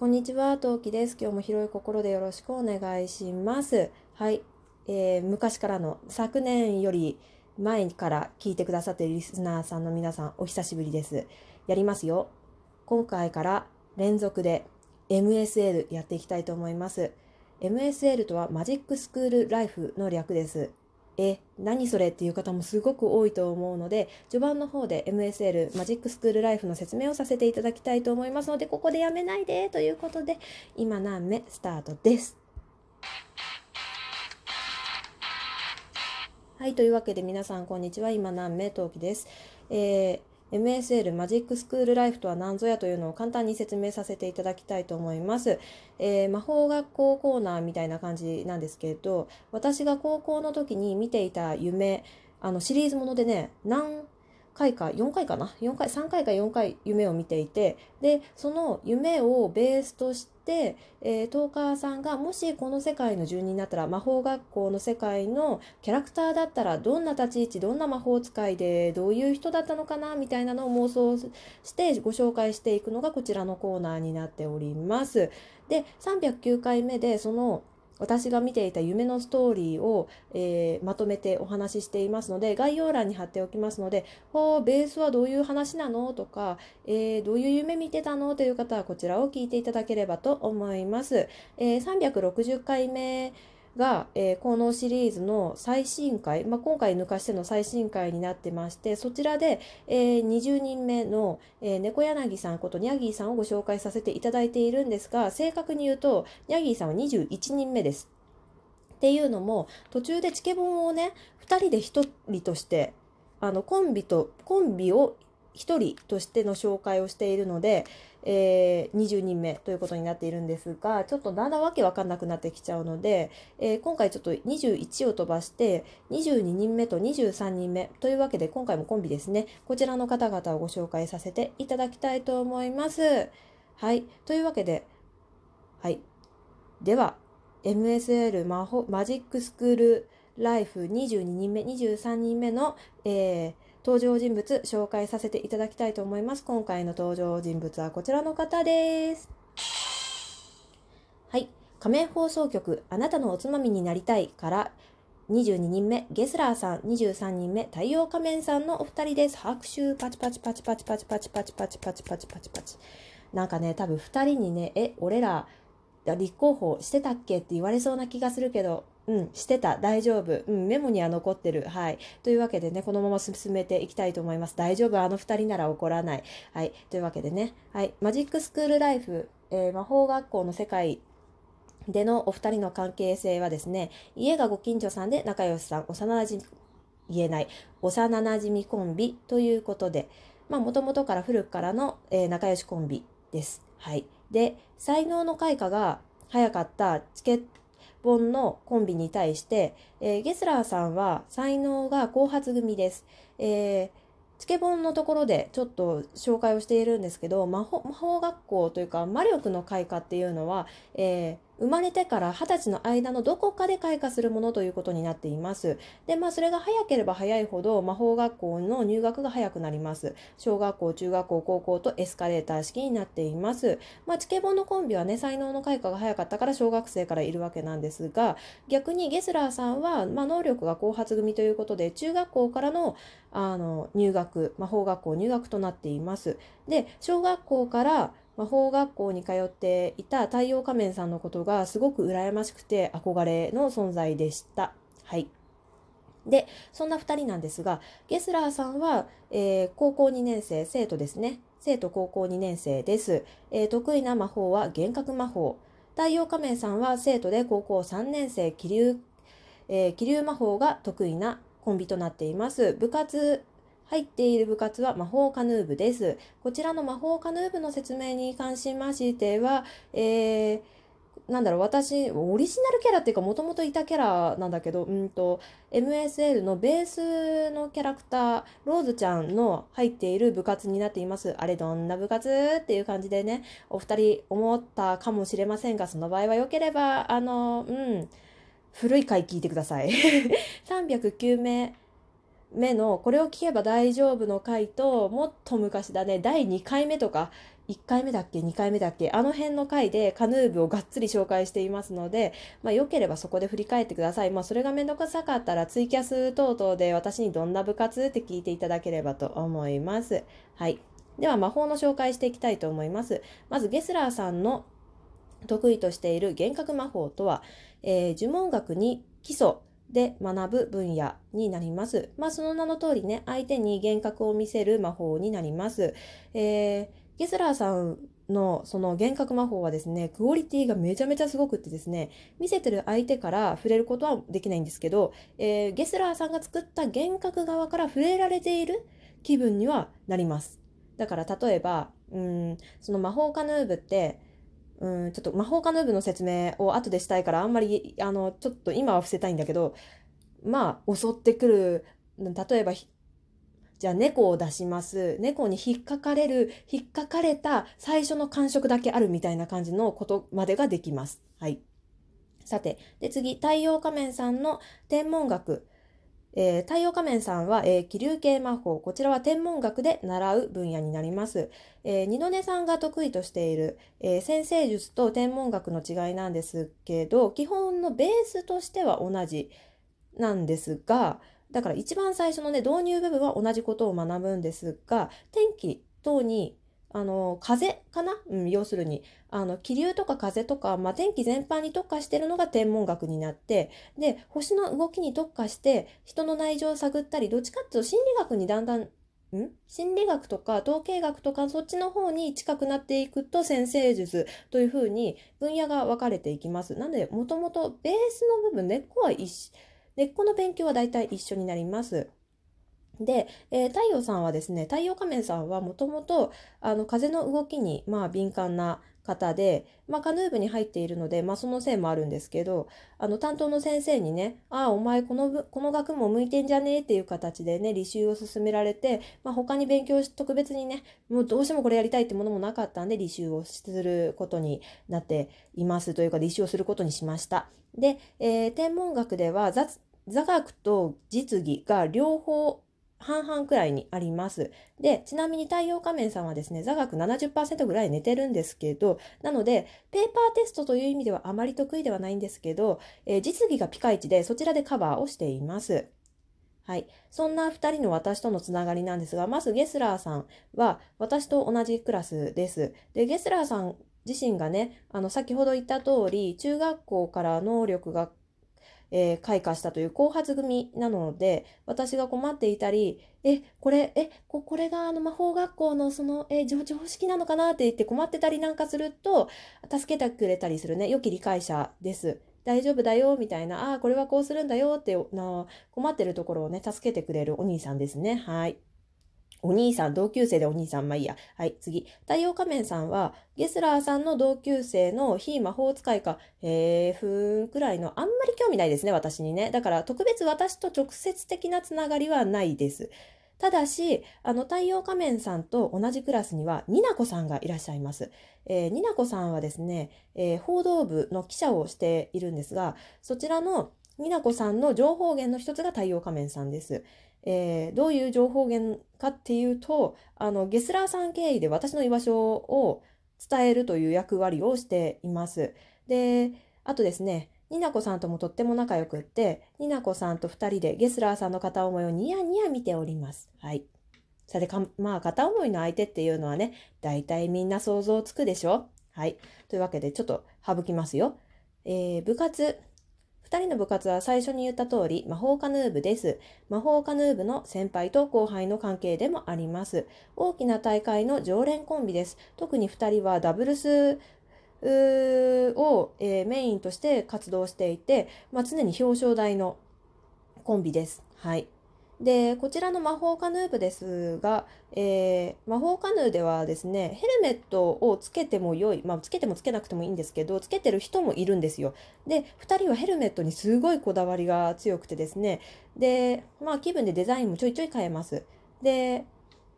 こんにちは、トウキです。今日も広い心でよろしくお願いします。はい、えー昔からの昨年より前から聞いてくださっているリスナーさんの皆さん、お久しぶりです。やりますよ。今回から連続で MSL やっていきたいと思います。MSL とはマジックスクールライフの略です。え、何それっていう方もすごく多いと思うので、序盤の方で MSL マジックスクールライフの説明をさせていただきたいと思いますので、ここでやめないでということで、今何目スタートです。はい、というわけで皆さんこんにちは。今何名陶器です。えー MSL マジックスクールライフとは何ぞやというのを簡単に説明させていただきたいと思います。えー魔法学校コーナーみたいな感じなんですけれど、私が高校の時に見ていた夢、あのシリーズものでね、何回か、4回かな ?4 回、3回か4回夢を見ていて、で、その夢をベースとして、えトーカーさんがもしこの世界の住人になったら魔法学校の世界のキャラクターだったらどんな立ち位置どんな魔法使いでどういう人だったのかな？みたいなのを妄想してご紹介していくのがこちらのコーナーになっております。で309回目でその私が見ていた夢のストーリーを、えーまとめてお話ししていますので概要欄に貼っておきますので「ほベースはどういう話なの?」とか、えーどういう夢見てたの?」という方はこちらを聞いていただければと思います。えー360回目が、えーこのシリーズの最新回、まあ、今回抜かしての最新回になってましてそちらで、えー20人目の、えー猫柳さんことニャギーさんをご紹介させていただいているんですが正確に言うとニャギーさんは21人目です。っていうのも途中でチケボンをね2人で1人としてあのコンビとコンビを1人としての紹介をしているので、えー20人目ということになっているんですがちょっとだんだんわけわかんなくなってきちゃうので、えー今回ちょっと21を飛ばして22人目と23人目というわけで今回もコンビですね。こちらの方々をご紹介させていただきたいと思います。はい。というわけではい。では MSL マホマジックスクールライフ22人目23人目の、えー登場人物紹介させていただきたいと思います。今回の登場人物はこちらの方です。はい。仮面放送局あなたのおつまみになりたいから22人目ゲスラーさん23人目太陽仮面さんのお二人です。拍手パチパチパチパチパチパチパチパチパチパチパチパチ。なんかね多分二人にねえ俺ら立候補してたっけ？って言われそうな気がするけど、うん、してた、大丈夫、うん、メモには残ってる、はい。というわけでね、このまま進めていきたいと思います。大丈夫、あの二人なら怒らない。はい。というわけでね、はい。マジックスクールライフ、えー魔法学校の世界でのお二人の関係性はですね、家がご近所さんで仲良しさん、幼馴染言えない、幼馴染コンビということで、まあ、もともとから古くからの、えー仲良しコンビです。はい。で、才能の開花が早かったチケボ本のコンビに対して、えーゲスラーさんは才能が後発組です。えーチケボンのところでちょっと紹介をしているんですけど魔法魔法学校というか魔力の開花っていうのは、えー生まれてから二十歳の間のどこかで開花するものということになっています。で、まあそれが早ければ早いほど魔法学校の入学が早くなります。小学校、中学校、高校とエスカレーター式になっています。まあチケボンのコンビはね、才能の開花が早かったから小学生からいるわけなんですが、逆にゲスラーさんは、まあ、能力が後発組ということで、中学校からのあの入学、魔法学校入学となっています。で、小学校から魔法学校に通っていた太陽仮面さんのことがすごく羨ましくて憧れの存在でした。はい。で、そんな2人なんですが、ゲスラーさんは、えー高校2年生、生徒ですね。生徒高校2年生です。えー得意な魔法は幻覚魔法。太陽仮面さんは生徒で高校3年生、気流、えー気流魔法が得意なコンビとなっています。部活、入っている部活は魔法カヌー部です。こちらの魔法カヌー部の説明に関しましては、えーなんだろう、私、オリジナルキャラっていうか、もともといたキャラなんだけど、うんと、MSL のベースのキャラクター、ローズちゃんの入っている部活になっています。あれどんな部活？っていう感じでね、お二人思ったかもしれませんが、その場合は良ければ、あの、うん、古い回聞いてください。309名目のこれを聞けば大丈夫の回ともっと昔だね第2回目とか1回目だっけ？2回目だっけ？あの辺の回でカヌー部をがっつり紹介していますので、まあ、よければそこで振り返ってください。まあ、それがめんどくさかったらツイキャス等々で私にどんな部活って聞いていただければと思います。はい。では魔法の紹介していきたいと思います。まずゲスラーさんの得意としている幻覚魔法とは、えー、呪文学に基礎で学ぶ分野になります。まあ、その名の通りね、相手に幻覚を見せる魔法になります。えーゲスラーさんのその幻覚魔法はですね、クオリティがめちゃめちゃすごくってですね、見せてる相手から触れることはできないんですけど、えー、ゲスラーさんが作った幻覚側から触れられている気分にはなります。だから例えば、うん、その魔法カヌー部って、うん、ちょっと魔法カヌー部の説明を後でしたいからあんまり、あの、ちょっと今は伏せたいんだけど、まあ、襲ってくる、例えばじゃあ猫を出します。猫に引っかかれる、引っかかれた最初の感触だけあるみたいな感じのことまでができます。はい。さて、で次、太陽仮面さんの天文学。えー、太陽仮面さんは、えー、気流系魔法。こちらは天文学で習う分野になります。えー、二度寝さんが得意としている、えー、先生術と天文学の違いなんですけど、基本のベースとしては同じなんですが、だから一番最初のね、導入部分は同じことを学ぶんですが、天気等に、あの、風かな？うん、要するに、あの、気流とか風とか、まあ、天気全般に特化してるのが天文学になって、で、星の動きに特化して、人の内情を探ったり、どっちかっていうと心理学にだんだんん？心理学とか統計学とかそっちの方に近くなっていくと先生術というふうに分野が分かれていきます。なので、もともとベースの部分、根っこは一緒。で、この勉強は大体一緒になります。で、えー、太陽さんはですね、太陽仮面さんはもともと、あの、風の動きに、まあ、敏感な方で、まあ、カヌー部に入っているので、まあ、そのせいもあるんですけど、あの、担当の先生にね、ああ、お前、この、この学問向いてんじゃねえっていう形でね、履修を進められて、まあ、他に勉強し、特別にね、もうどうしてもこれやりたいってものもなかったんで、履修をすることになっていますというか、履修をすることにしました。で、えー、天文学では、座学と実技が両方半々くらいにあります。で、ちなみに太陽仮面さんはですね、座学70%ぐらい寝てるんですけど、なので、ペーパーテストという意味ではあまり得意ではないんですけど、えー、実技がピカイチで、そちらでカバーをしています。はい。そんな2人の私とのつながりなんですが、まずゲスラーさんは私と同じクラスです。で、ゲスラーさん自身がね、あの、先ほど言った通り、中学校から能力がえー、開花したという後発組なので、私が困っていたり、え、これ、え、ここれがあの魔法学校のその、え、常識なのかなって言って困ってたりなんかすると、助けてくれたりするね、良き理解者です。大丈夫だよ、みたいな、ああ、これはこうするんだよってな、困ってるところをね、助けてくれるお兄さんですね。はい。お兄さん、同級生でお兄さん、まあいいや。はい、次。太陽仮面さんは、ゲスラーさんの同級生の非魔法使いか、へーふーんくらいの、あんまり興味ないですね、私にね。だから、特別私と直接的なつながりはないです。ただし、あの、太陽仮面さんと同じクラスには、ニナコさんがいらっしゃいます。えー、ニナコさんはですね、えー、報道部の記者をしているんですが、そちらのニナコさんの情報源の一つが太陽仮面さんです。えー、どういう情報源かっていうと、あの、ゲスラーさん経由で私の居場所を伝えるという役割をしています。で、あとですね、ニナコさんともとっても仲良くって、ニナコさんと二人でゲスラーさんの片思いをニヤニヤ見ております。はい。さて、まあ、片思いの相手っていうのはね、大体みんな想像つくでしょ？はい。というわけで、ちょっと省きますよ。えー、部活、2人の部活は最初に言った通り、魔法カヌー部です。魔法カヌー部の先輩と後輩の関係でもあります。大きな大会の常連コンビです。特に2人はダブルスを、えー、メインとして活動していて、まあ、常に表彰台のコンビです。はい。で、こちらの魔法カヌー部ですが、えー、魔法カヌーではですね、ヘルメットをつけても良い、まあ、つけてもつけなくてもいいんですけど、つけてる人もいるんですよ。で、2人はヘルメットにすごいこだわりが強くてですね、で、まあ、気分でデザインもちょいちょい変えます。で、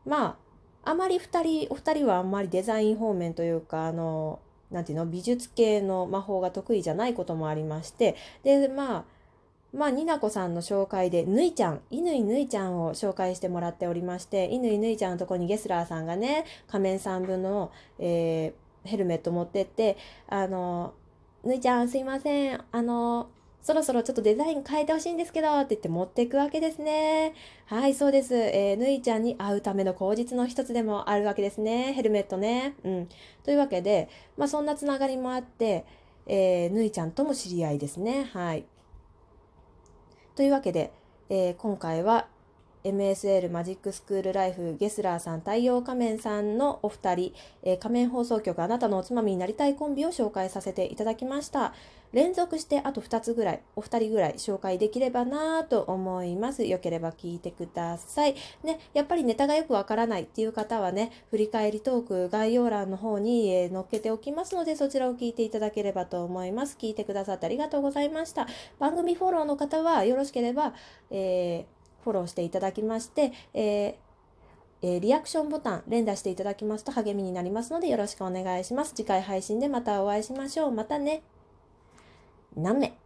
まあ、あまり2人、お二人はあんまりデザイン方面というか、あの、なんていうの、美術系の魔法が得意じゃないこともありまして、で、まあ、まあ、になこさんの紹介で、ぬいちゃん、いぬいぬいちゃんを紹介してもらっておりまして、いぬいぬいちゃんのとこにゲスラーさんがね、仮面さん分の、えー、ヘルメット持ってって、あの、ぬいちゃんすいません、あの、そろそろちょっとデザイン変えてほしいんですけど、って言って持っていくわけですね。はい、そうです。えー、ぬいちゃんに会うための口実の一つでもあるわけですね。ヘルメットね。うん。というわけで、まあそんなつながりもあって、えー、ぬいちゃんとも知り合いですね。はい。というわけで、えー、今回は MSL マジックスクールライフゲスラーさん太陽仮面さんのお二人、えー、仮面放送局あなたのおつまみになりたいコンビを紹介させていただきました。連続してあと2つぐらいお二人ぐらい紹介できればなと思います。よければ聞いてください。ねやっぱりネタがよくわからないっていう方はね振り返りトーク概要欄の方に、えー、載っけておきますのでそちらを聞いていただければと思います。聞いてくださってありがとうございました。番組フォローの方はよろしければ、えーフォローしていただきまして、ええ、リアクションボタン連打していただきますと励みになりますのでよろしくお願いします。次回配信でまたお会いしましょう。またね。何名